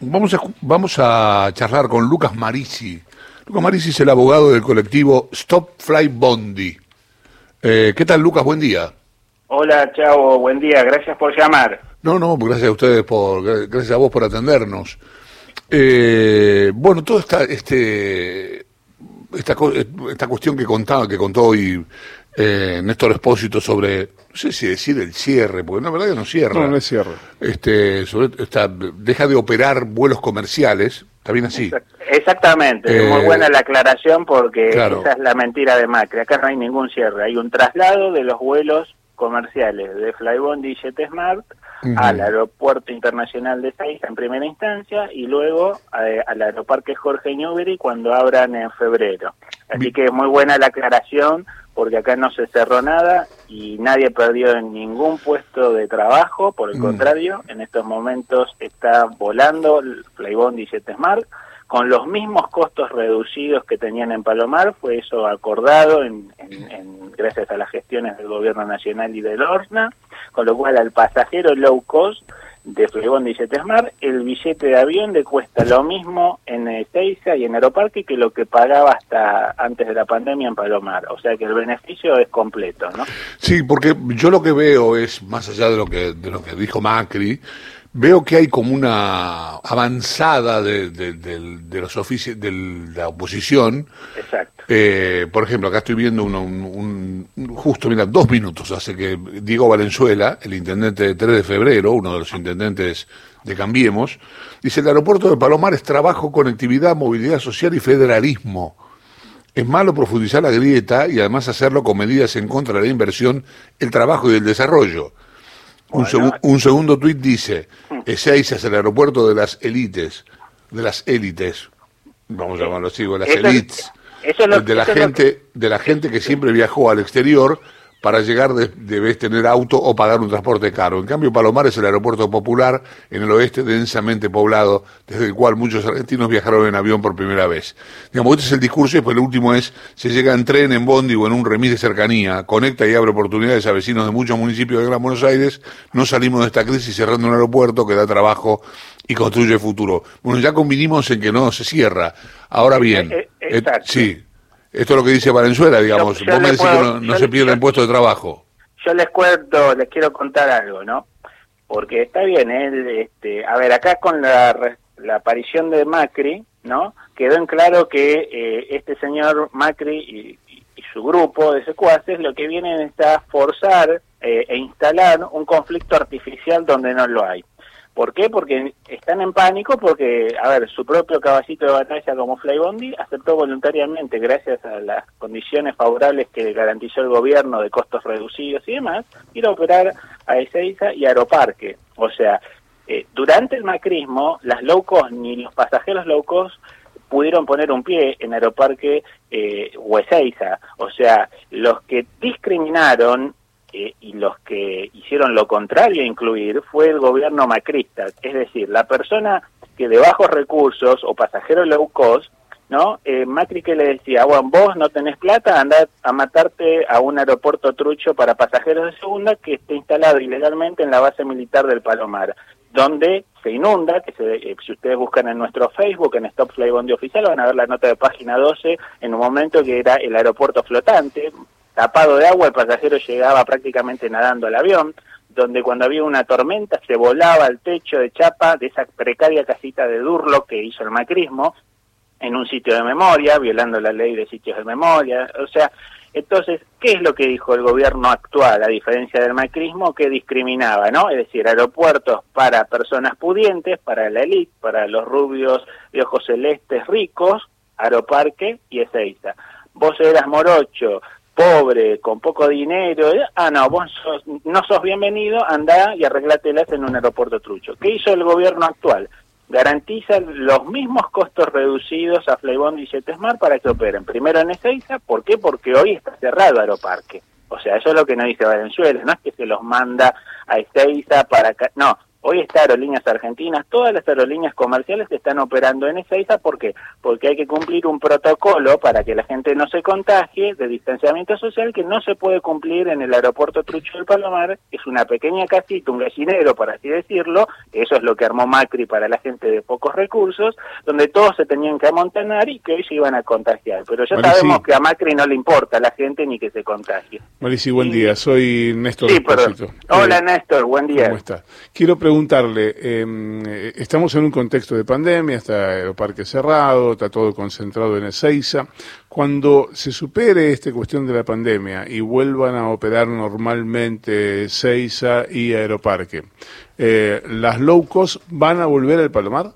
Vamos a, vamos a charlar con Lucas Marisi. Lucas Marisi es el abogado del colectivo Stop Fly Bondi. Eh, ¿Qué tal, Lucas? Buen día. Hola, chao, buen día. Gracias por llamar. No, no, gracias a ustedes por, gracias a vos por atendernos. Eh, bueno, toda esta, este, esta, esta cuestión que contaba, que contó hoy eh, Néstor Espósito sobre, no sé si decir el cierre, porque no, la verdad que no cierra. No, no es cierre. Este, sobre, esta, deja de operar vuelos comerciales, ¿está bien así? Exactamente, muy eh, buena la aclaración porque esa es la mentira de Macri. Acá no hay ningún cierre, hay un traslado de los vuelos comerciales de Flybondi y JetSmart al Aeropuerto Internacional de Seiza en primera instancia y luego eh, al Aeroparque Jorge Newbery cuando abran en febrero. Así que muy buena la aclaración porque acá no se cerró nada y nadie perdió ningún puesto de trabajo, por el mm. contrario, en estos momentos está volando Flybond y JetSmart con los mismos costos reducidos que tenían en Palomar, fue eso acordado en, gracias a las gestiones del Gobierno Nacional y del ORNA, con lo cual al pasajero low cost de Flegón Jetesmar, el billete de avión le cuesta lo mismo en Ezeiza y en Aeroparque que lo que pagaba hasta antes de la pandemia en Palomar. O sea que el beneficio es completo, ¿no? Sí, porque yo lo que veo es, más allá de lo que, de lo que dijo Macri, veo que hay como una avanzada de, de, los oficios de la oposición. Exacto. Eh, por ejemplo, acá estoy viendo un, justo, mira, dos minutos hace que Diego Valenzuela, el intendente de 3 de febrero, uno de los intendentes de Cambiemos, dice, el aeropuerto de Palomar es trabajo, conectividad, movilidad social y federalismo. Es malo profundizar la grieta y además hacerlo con medidas en contra de la inversión, el trabajo y el desarrollo. Un, segundo tuit dice, Ezeiza es el aeropuerto de las élites, de las élites, vamos a llamarlo así, de las élites, de la gente, de la gente que siempre viajó al exterior para llegar debes tener auto o pagar un transporte caro. En cambio, Palomar es el aeropuerto popular en el oeste densamente poblado, desde el cual muchos argentinos viajaron en avión por primera vez. Digamos, este es el discurso y después el último es, se llega en tren, en bondi o en un remis de cercanía, conecta y abre oportunidades a vecinos de muchos municipios de Gran Buenos Aires, no salimos de esta crisis cerrando un aeropuerto que da trabajo y construye futuro. Bueno, ya convinimos en que no se cierra. Ahora bien, eh, eh, sí, esto es lo que dice Valenzuela, digamos. Vos me decís que no, se pierde el puesto de trabajo. Yo les cuento, les quiero contar algo, ¿no? Porque está bien, él, este, a ver, acá con la, la aparición de Macri, ¿no? Quedó en claro que eh, este señor Macri y, su grupo de secuaces lo que vienen es a forzar eh, e instalar un conflicto artificial donde no lo hay. ¿Por qué? Porque están en pánico porque, a ver, su propio caballito de batalla como Flybondi aceptó voluntariamente, gracias a las condiciones favorables que garantizó el gobierno de costos reducidos y demás, ir a operar a Ezeiza y Aeroparque. O sea, eh, durante el macrismo, las low cost ni los pasajeros low cost pudieron poner un pie en Aeroparque eh, o Ezeiza. O sea, los que discriminaron eh, y los que hicieron lo contrario a incluir fue el gobierno macrista, es decir, la persona que de bajos recursos o pasajero low cost, ¿no? Eh, Macri que le decía, bueno, vos no tenés plata, anda a matarte a un aeropuerto trucho para pasajeros de segunda que esté instalado ilegalmente en la base militar del Palomar, donde se inunda, que eh, si ustedes buscan en nuestro Facebook, en Stop Fly Bondi Oficial, van a ver la nota de página 12, en un momento que era el aeropuerto flotante, tapado de agua, el pasajero llegaba prácticamente nadando al avión, donde cuando había una tormenta se volaba el techo de chapa de esa precaria casita de Durlo que hizo el macrismo en un sitio de memoria, violando la ley de sitios de memoria. O sea, entonces, ¿qué es lo que dijo el gobierno actual, a diferencia del macrismo, que discriminaba, ¿no? Es decir, aeropuertos para personas pudientes, para la élite, para los rubios de ojos celestes ricos, Aeroparque y Ezeiza. Vos eras morocho, pobre, con poco dinero, eh, ah, no, vos no sos bienvenido, anda y arreglátelas en un aeropuerto trucho. ¿Qué hizo el gobierno actual? Garantiza los mismos costos reducidos a Flybond y JetSmart para que operen. Primero en Ezeiza, ¿por qué? Porque hoy está cerrado Aeroparque. O sea, eso es lo que nos dice Valenzuela, no es que se los manda a Ezeiza para... No, Hoy está Aerolíneas Argentinas, todas las aerolíneas comerciales están operando en Ezeiza, ¿por qué? Porque hay que cumplir un protocolo para que la gente no se contagie de distanciamiento social que no se puede cumplir en el aeropuerto Trucho del Palomar, es una pequeña casita, un gallinero, por así decirlo, eso es lo que armó Macri para la gente de pocos recursos, donde todos se tenían que amontonar y que hoy se iban a contagiar. Pero ya sabemos que a Macri no le importa a la gente ni que se contagie. Marisi, buen día, soy Néstor. Sí, Hola eh, Néstor, buen día. ¿Cómo está? Quiero preguntarle, em, estamos en un contexto de pandemia, está el parque cerrado, está todo concentrado en Ezeiza. Cuando se supere esta cuestión de la pandemia y vuelvan a operar normalmente Ezeiza y Aeroparque, eh, ¿las low cost van a volver al Palomar?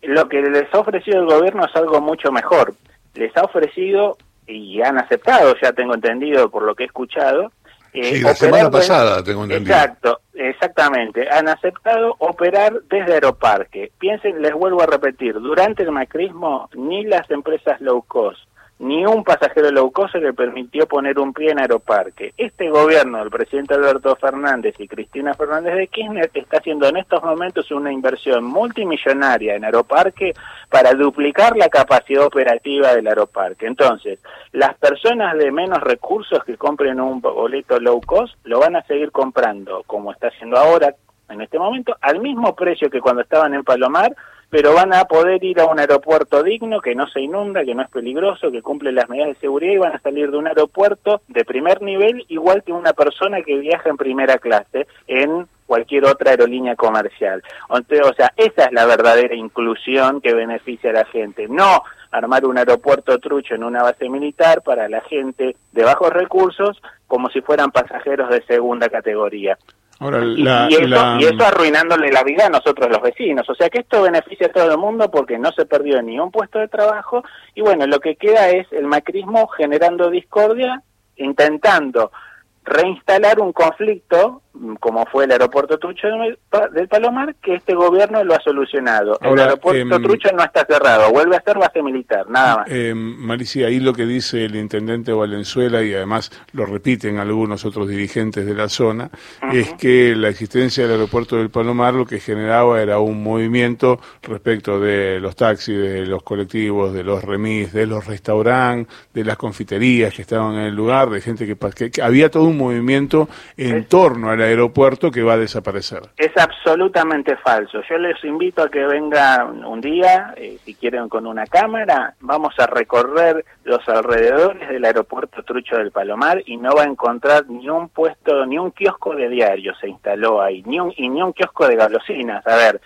Lo que les ha ofrecido el gobierno es algo mucho mejor. Les ha ofrecido y han aceptado, ya tengo entendido por lo que he escuchado, eh, sí, la semana pasada tengo entendido. Exacto, exactamente. Han aceptado operar desde Aeroparque. Piensen, les vuelvo a repetir, durante el macrismo ni las empresas low cost ni un pasajero low cost le permitió poner un pie en Aeroparque. Este gobierno del presidente Alberto Fernández y Cristina Fernández de Kirchner está haciendo en estos momentos una inversión multimillonaria en Aeroparque para duplicar la capacidad operativa del Aeroparque. Entonces, las personas de menos recursos que compren un boleto low cost lo van a seguir comprando, como está haciendo ahora en este momento, al mismo precio que cuando estaban en Palomar, pero van a poder ir a un aeropuerto digno, que no se inunda, que no es peligroso, que cumple las medidas de seguridad y van a salir de un aeropuerto de primer nivel igual que una persona que viaja en primera clase en cualquier otra aerolínea comercial. O sea, esa es la verdadera inclusión que beneficia a la gente, no armar un aeropuerto trucho en una base militar para la gente de bajos recursos como si fueran pasajeros de segunda categoría y, eso, arruinándole la vida a nosotros los vecinos. O sea que esto beneficia a todo el mundo porque no se perdió ni un puesto de trabajo y bueno, lo que queda es el macrismo generando discordia, intentando reinstalar un conflicto, como fue el aeropuerto Trucho del Palomar, que este gobierno lo ha solucionado. el aeropuerto em, Trucho no está cerrado, vuelve a ser base militar, nada más. Eh, Maricia, ahí lo que dice el intendente Valenzuela, y además lo repiten algunos otros dirigentes de la zona, es que la existencia del aeropuerto del Palomar lo que generaba era un movimiento respecto de los taxis, de los colectivos, de los remis, de los restaurantes, de las confiterías que estaban en el lugar, de gente que, que había todo un movimiento en torno al aeropuerto que va a desaparecer. Es absolutamente falso. Yo les invito a que vengan un día, eh, si quieren con una cámara, vamos a recorrer los alrededores del aeropuerto Trucho del Palomar y no va a encontrar ni un puesto, ni un kiosco de diario se instaló ahí, ni un, y ni un kiosco de galosinas. A ver,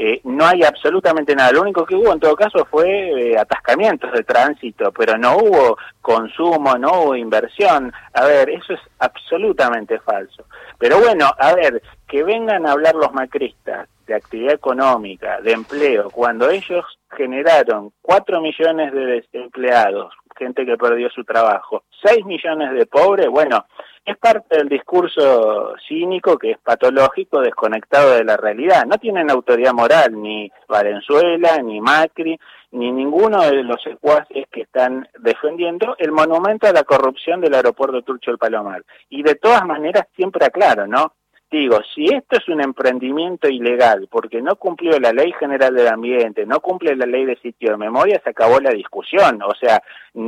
eh, no hay absolutamente nada. Lo único que hubo en todo caso fue eh, atascamientos de tránsito, pero no hubo consumo, no hubo inversión. A ver, eso es absolutamente falso. Pero bueno, a ver, que vengan a hablar los macristas de actividad económica, de empleo, cuando ellos generaron cuatro millones de desempleados, gente que perdió su trabajo, seis millones de pobres, bueno, es parte del discurso cínico que es patológico, desconectado de la realidad. No tienen autoridad moral ni Valenzuela, ni Macri, ni ninguno de los secuaces que están defendiendo el monumento a la corrupción del aeropuerto Turcho del Palomar. Y de todas maneras siempre aclaro, ¿no? Digo, si esto es un emprendimiento ilegal porque no cumplió la ley general del ambiente, no cumple la ley de sitio de memoria, se acabó la discusión. O sea,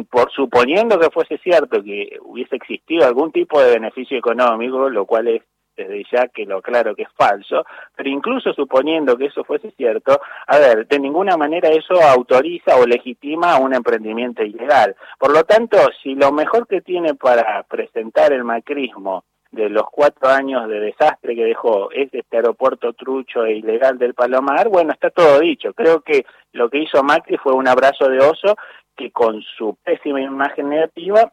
por suponiendo que fuese cierto que hubiese existido algún tipo de beneficio económico, lo cual es desde ya que lo claro que es falso, pero incluso suponiendo que eso fuese cierto, a ver, de ninguna manera eso autoriza o legitima un emprendimiento ilegal. Por lo tanto, si lo mejor que tiene para presentar el macrismo de los cuatro años de desastre que dejó este aeropuerto trucho e ilegal del Palomar, bueno, está todo dicho. Creo que lo que hizo Macri fue un abrazo de oso que con su pésima imagen negativa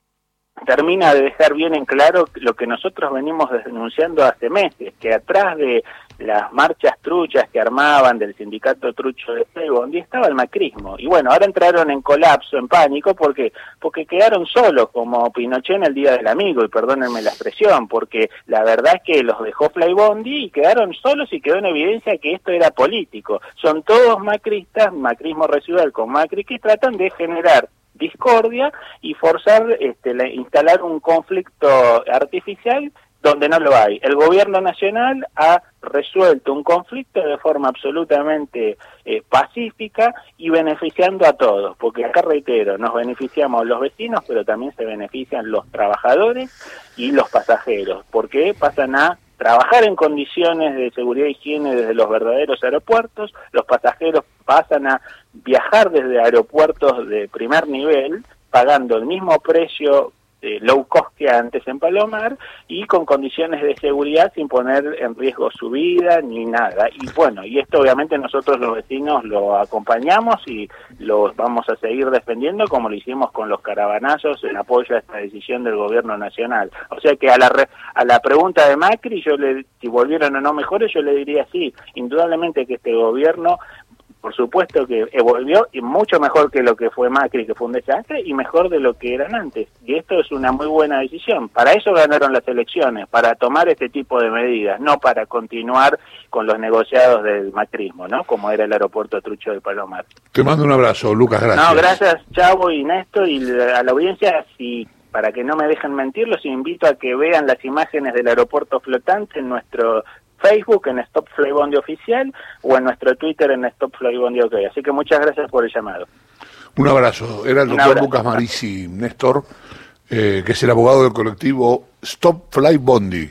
termina de dejar bien en claro lo que nosotros venimos denunciando hace meses, que atrás de las marchas truchas que armaban del sindicato trucho de donde estaba el macrismo. Y bueno, ahora entraron en colapso, en pánico, porque porque quedaron solos, como Pinochet en el Día del Amigo, y perdónenme la expresión, porque la verdad es que los dejó Flybondi y quedaron solos y quedó en evidencia que esto era político. Son todos macristas, macrismo residual con Macri, que tratan de generar discordia y forzar, este, instalar un conflicto artificial donde no lo hay. El gobierno nacional ha resuelto un conflicto de forma absolutamente eh, pacífica y beneficiando a todos, porque acá reitero, nos beneficiamos los vecinos, pero también se benefician los trabajadores y los pasajeros, porque pasan a trabajar en condiciones de seguridad y higiene desde los verdaderos aeropuertos, los pasajeros pasan a viajar desde aeropuertos de primer nivel, pagando el mismo precio de low cost que antes en Palomar y con condiciones de seguridad sin poner en riesgo su vida ni nada. Y bueno, y esto obviamente nosotros los vecinos lo acompañamos y lo vamos a seguir defendiendo como lo hicimos con los caravanazos en apoyo a esta decisión del gobierno nacional. O sea que a la, a la pregunta de Macri, yo le, si volvieron o no mejores, yo le diría sí, indudablemente que este gobierno por supuesto que evolvió y mucho mejor que lo que fue Macri, que fue un desastre, y mejor de lo que eran antes. Y esto es una muy buena decisión. Para eso ganaron las elecciones, para tomar este tipo de medidas, no para continuar con los negociados del macrismo, ¿no? Como era el aeropuerto Trucho de Palomar. Te mando un abrazo, Lucas, gracias. No, gracias, Chavo y Néstor, y a la audiencia, si para que no me dejen mentir, los invito a que vean las imágenes del aeropuerto flotante en nuestro Facebook en Stop Flybondi Oficial o en nuestro Twitter en Stop Flybondi OK. Así que muchas gracias por el llamado. Un abrazo. Era el doctor Lucas Marisi Néstor, eh, que es el abogado del colectivo Stop Fly Bondi.